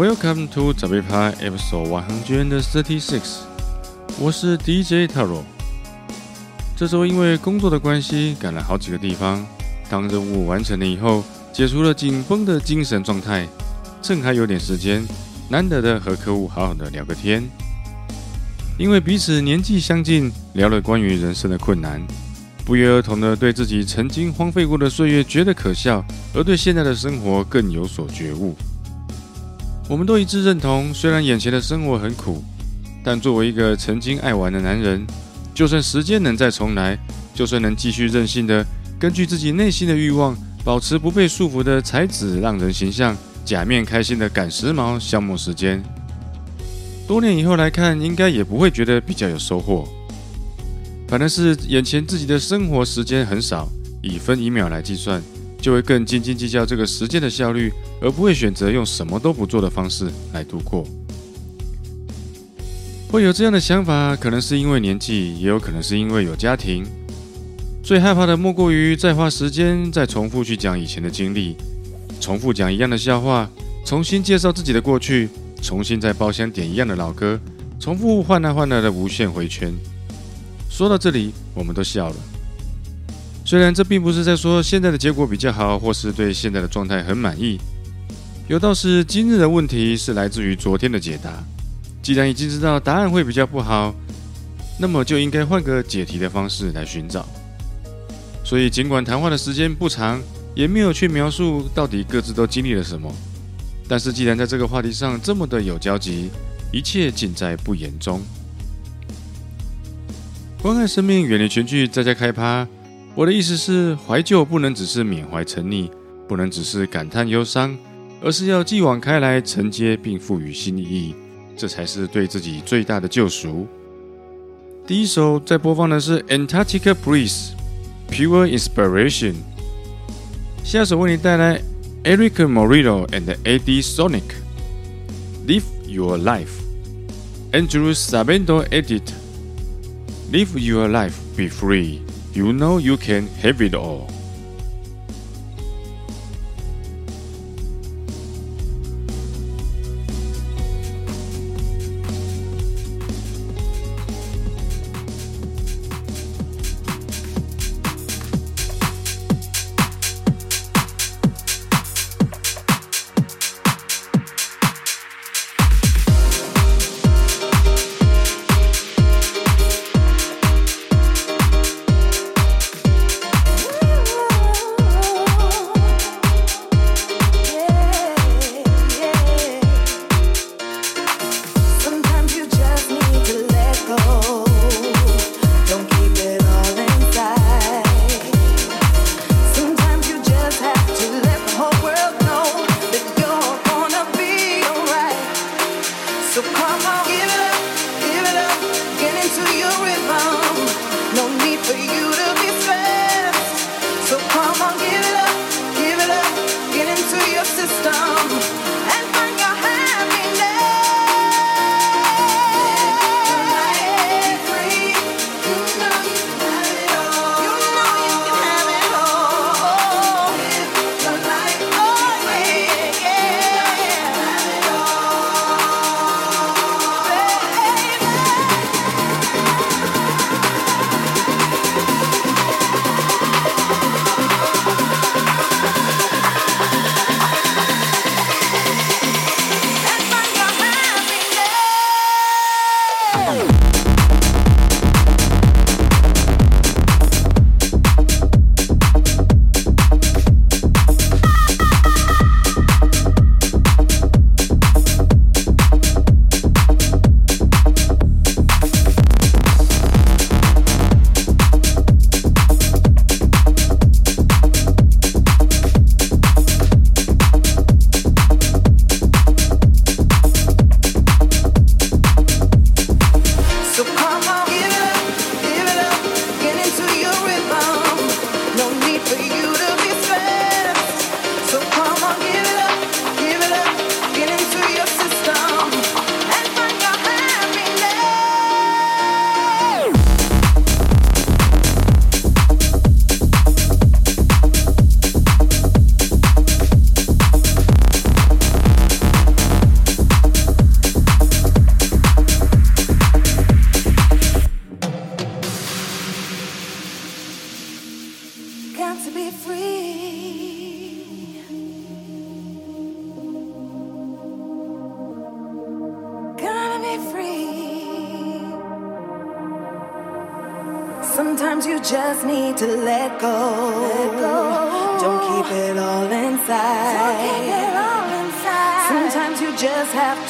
Welcome to 早被趴 Episode One Hundred Thirty Six，我是 DJ Taro。这周因为工作的关系，赶了好几个地方。当任务完成了以后，解除了紧绷的精神状态，趁还有点时间，难得的和客户好好的聊个天。因为彼此年纪相近，聊了关于人生的困难，不约而同的对自己曾经荒废过的岁月觉得可笑，而对现在的生活更有所觉悟。我们都一致认同，虽然眼前的生活很苦，但作为一个曾经爱玩的男人，就算时间能再重来，就算能继续任性的根据自己内心的欲望，保持不被束缚的才子让人形象，假面开心的赶时髦消磨时间。多年以后来看，应该也不会觉得比较有收获，反而是眼前自己的生活时间很少，以分一秒来计算。就会更斤斤计较这个时间的效率，而不会选择用什么都不做的方式来度过。会有这样的想法，可能是因为年纪，也有可能是因为有家庭。最害怕的莫过于再花时间再重复去讲以前的经历，重复讲一样的笑话，重新介绍自己的过去，重新在包厢点一样的老歌，重复换来换来的无限回圈。说到这里，我们都笑了。虽然这并不是在说现在的结果比较好，或是对现在的状态很满意，有道是今日的问题是来自于昨天的解答。既然已经知道答案会比较不好，那么就应该换个解题的方式来寻找。所以尽管谈话的时间不长，也没有去描述到底各自都经历了什么，但是既然在这个话题上这么的有交集，一切尽在不言中。关爱生命，远离全剧，在家开趴。我的意思是，怀旧不能只是缅怀沉溺，不能只是感叹忧伤，而是要继往开来，承接并赋予新意义，这才是对自己最大的救赎。第一首在播放的是 Antarctica Breeze Pure Inspiration，下首为你带来 Erica Morillo and edie Sonic Live Your Life，Andrew Sabendo Edit Live Your Life Be Free。You know you can have it all.「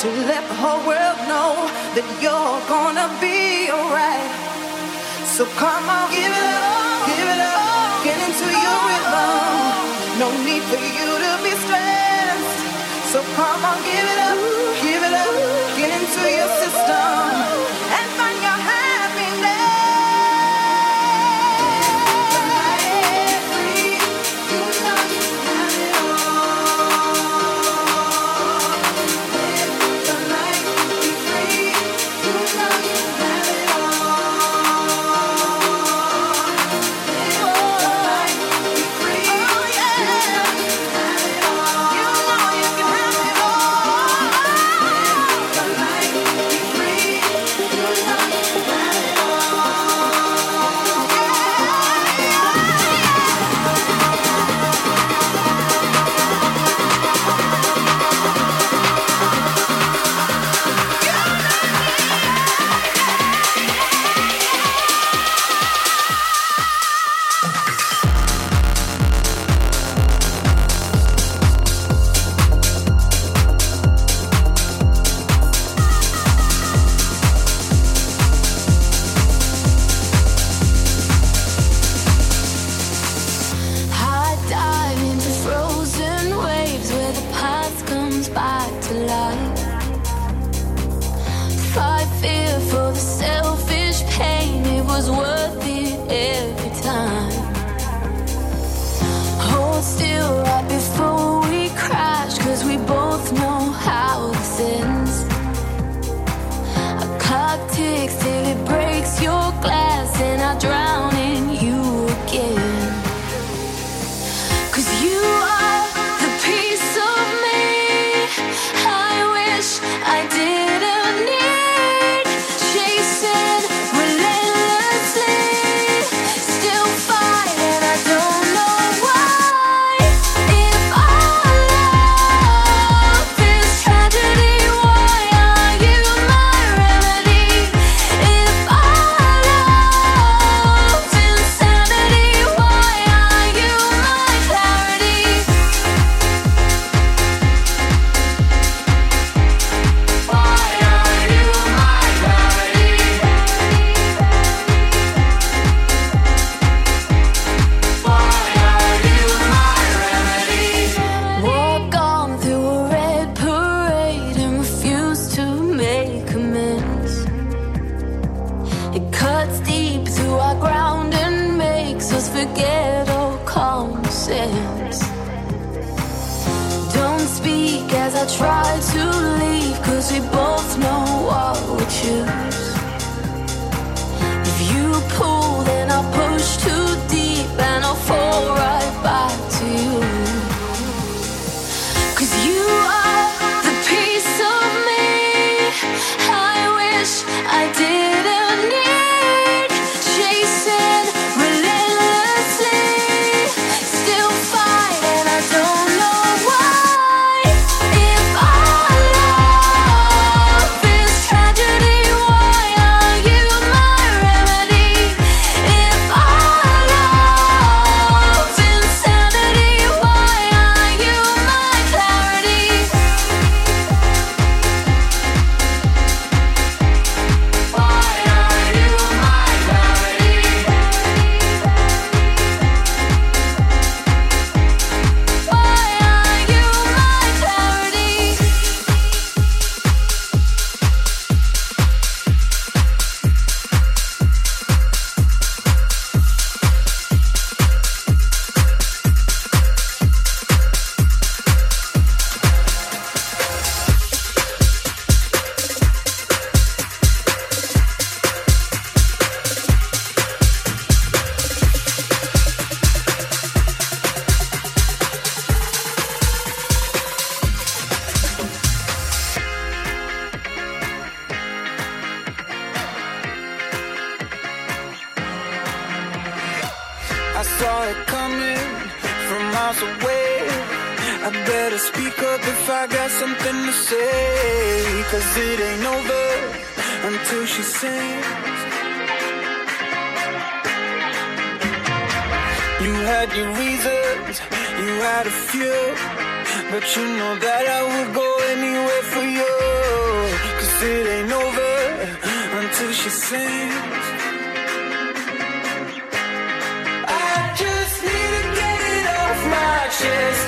to let the whole world know that you're gonna be alright. So come on.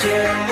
still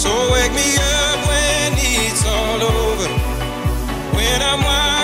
So wake me up when it's all over. When I'm wild.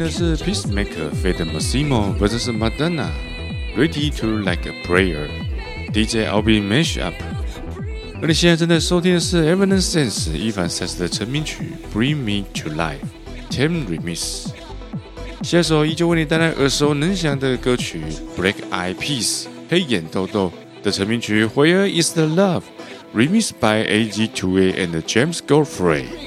的是 Peacemaker feat. Massimo vs Madonna Ready to Like a Prayer DJ Albi Mashup。而你现在正在收听的是 Evanescence 伊凡赛斯的成名曲 Bring Me to Life Tim Remix。下首依旧为你带来耳熟能详的歌曲 Black Eyed Peas 黑眼豆豆的成名曲 Where Is the Love Remix by A.G. 2A and James Goldfrey。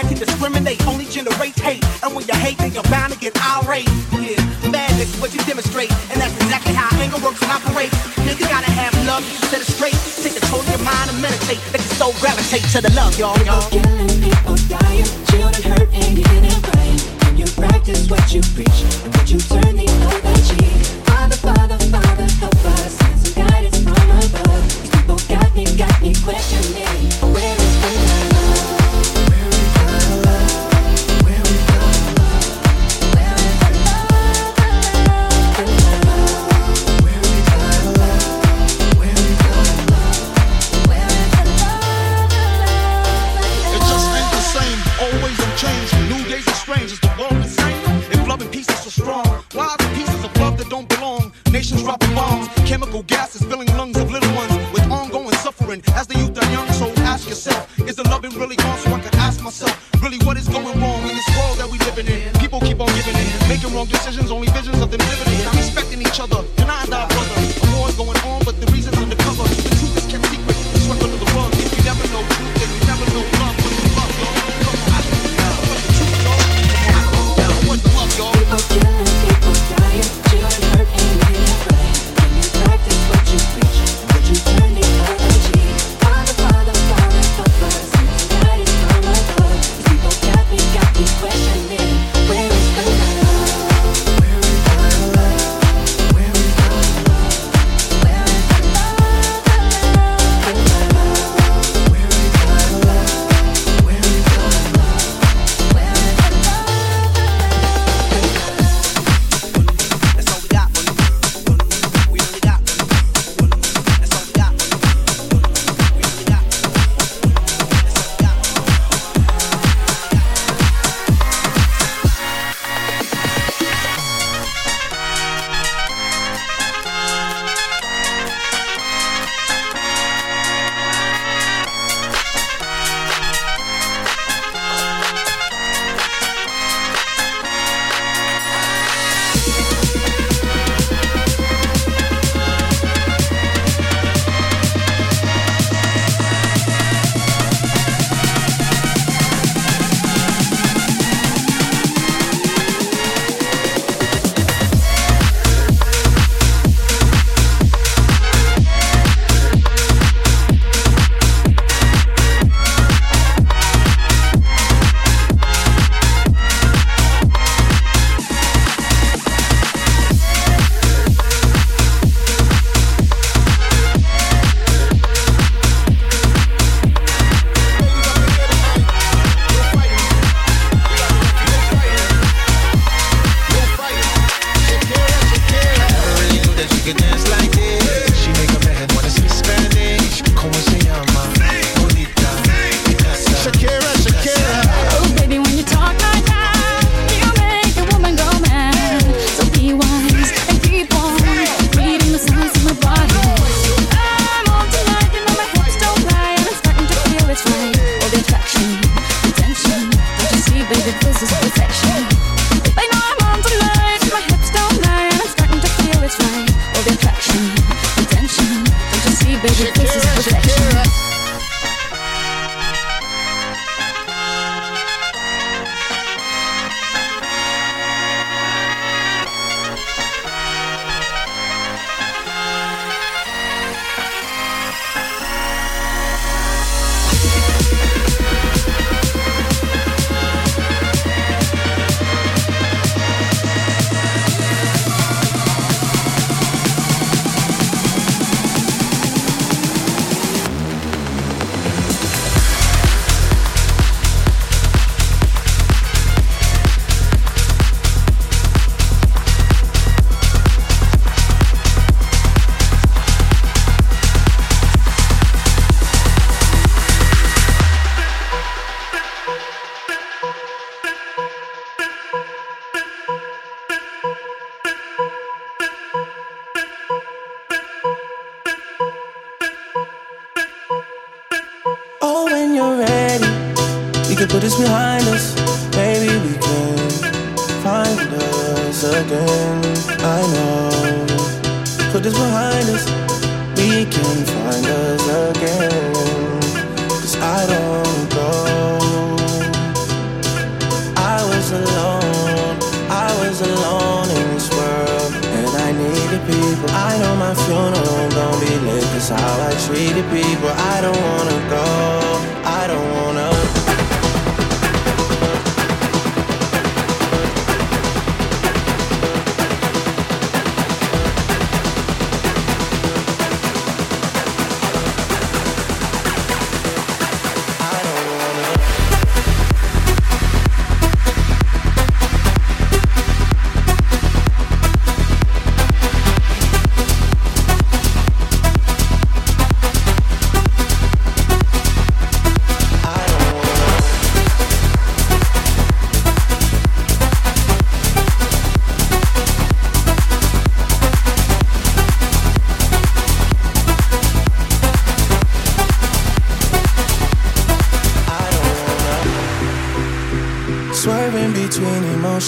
and can discriminate, only generate hate. And when you hate, then you're bound to get irate. Yeah, madness what you demonstrate, and that's exactly how anger works and operates. Nigga gotta have love, you set it straight. Take control of your mind and meditate. Your soul gravitate to the love, y'all. y'all. Killing people dying, children hurt, and you're in. When you practice what you preach, and what you turn.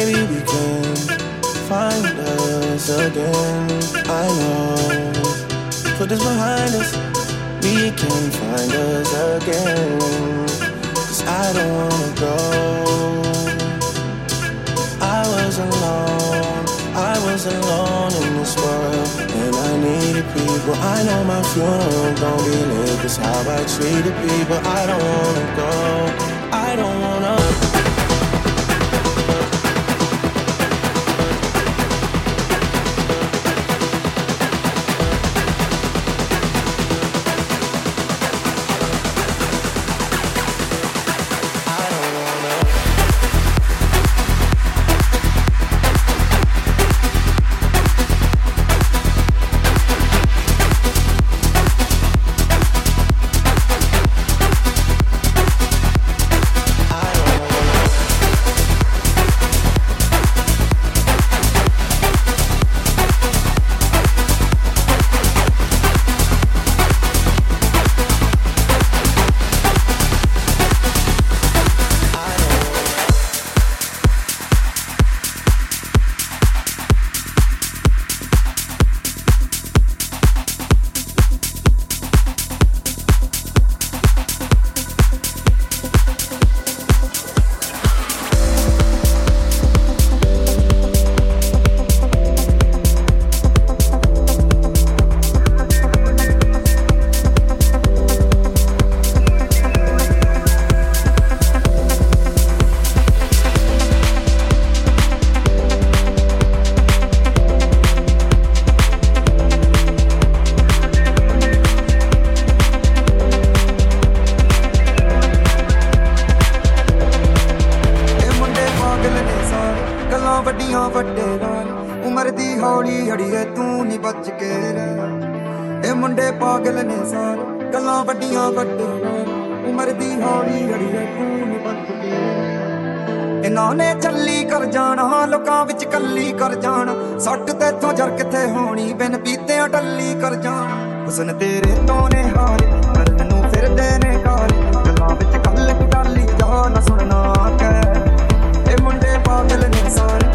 Maybe we can find us again. I know. Put this behind us. We can find us again. Cause I don't wanna go. I was alone. I was alone in this world. And I needed people. I know my funeral gon' be lit. Cause how I treated people. I don't wanna go. I don't wanna. ਪਾਗਲ ਨੇ ਸਾਰੇ, ਗੱਲਾਂ ਵੱਡੀਆਂ ਵੱਡੇ ਉਮਰ ਦੀ ਹੌਲੀ ਅੜੀਏ ਤੂੰ ਨਹੀਂ ਬਚ ਇਹਨਾਂ ਨੇ ਚੱਲੀ ਕਰ ਜਾਣਾ, ਲੋਕਾਂ ਵਿੱਚ ਕੱਲੀ ਕਰ ਜਾਣਾ। ਸੱਟ ਤੇਥੋਂ ਜਰ ਕਿੱਥੇ ਹੋਣੀ, ਬਿਨ ਪੀਤਿਆਂ ਟੱਲੀ ਕਰ ਜਾਣਾ। ਹੁਸਨ ਤੇਰੇ ਤੋਂ ਨੇ ਹਾਰੇ ਕਰਨ ਨੂੰ ਫਿਰਦੇ ਨੇ ਕਾਰੇ ਗੱਲਾਂ ਵਿੱਚ ਕੱਲ ਟਾਲੀ ਜਾ ਨਾ ਸੁਣਨਾ ਕਹਿ। ਇਹ ਮੁੰਡੇ ਪਾਗਲ ਨੇ ਸਾਰੇ।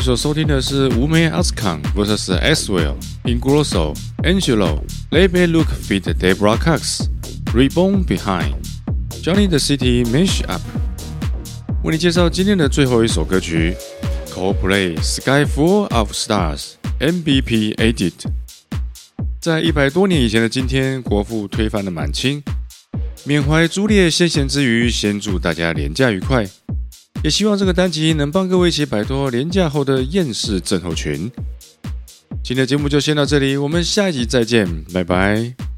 你所收听的是吴梅 Ascon vs Aswell Ingrosso Angelo Lebe Look feat Debra Cox Reborn Behind Johnny the City Mash Up。为你介绍今天的最后一首歌曲 Coldplay Sky Full of Stars MVP Edit。在一百多年以前的今天，国父推翻了满清，缅怀朱烈先贤之余，先祝大家廉假愉快。也希望这个单集能帮各位一起摆脱廉价后的厌世症候群。今天的节目就先到这里，我们下一集再见，拜拜。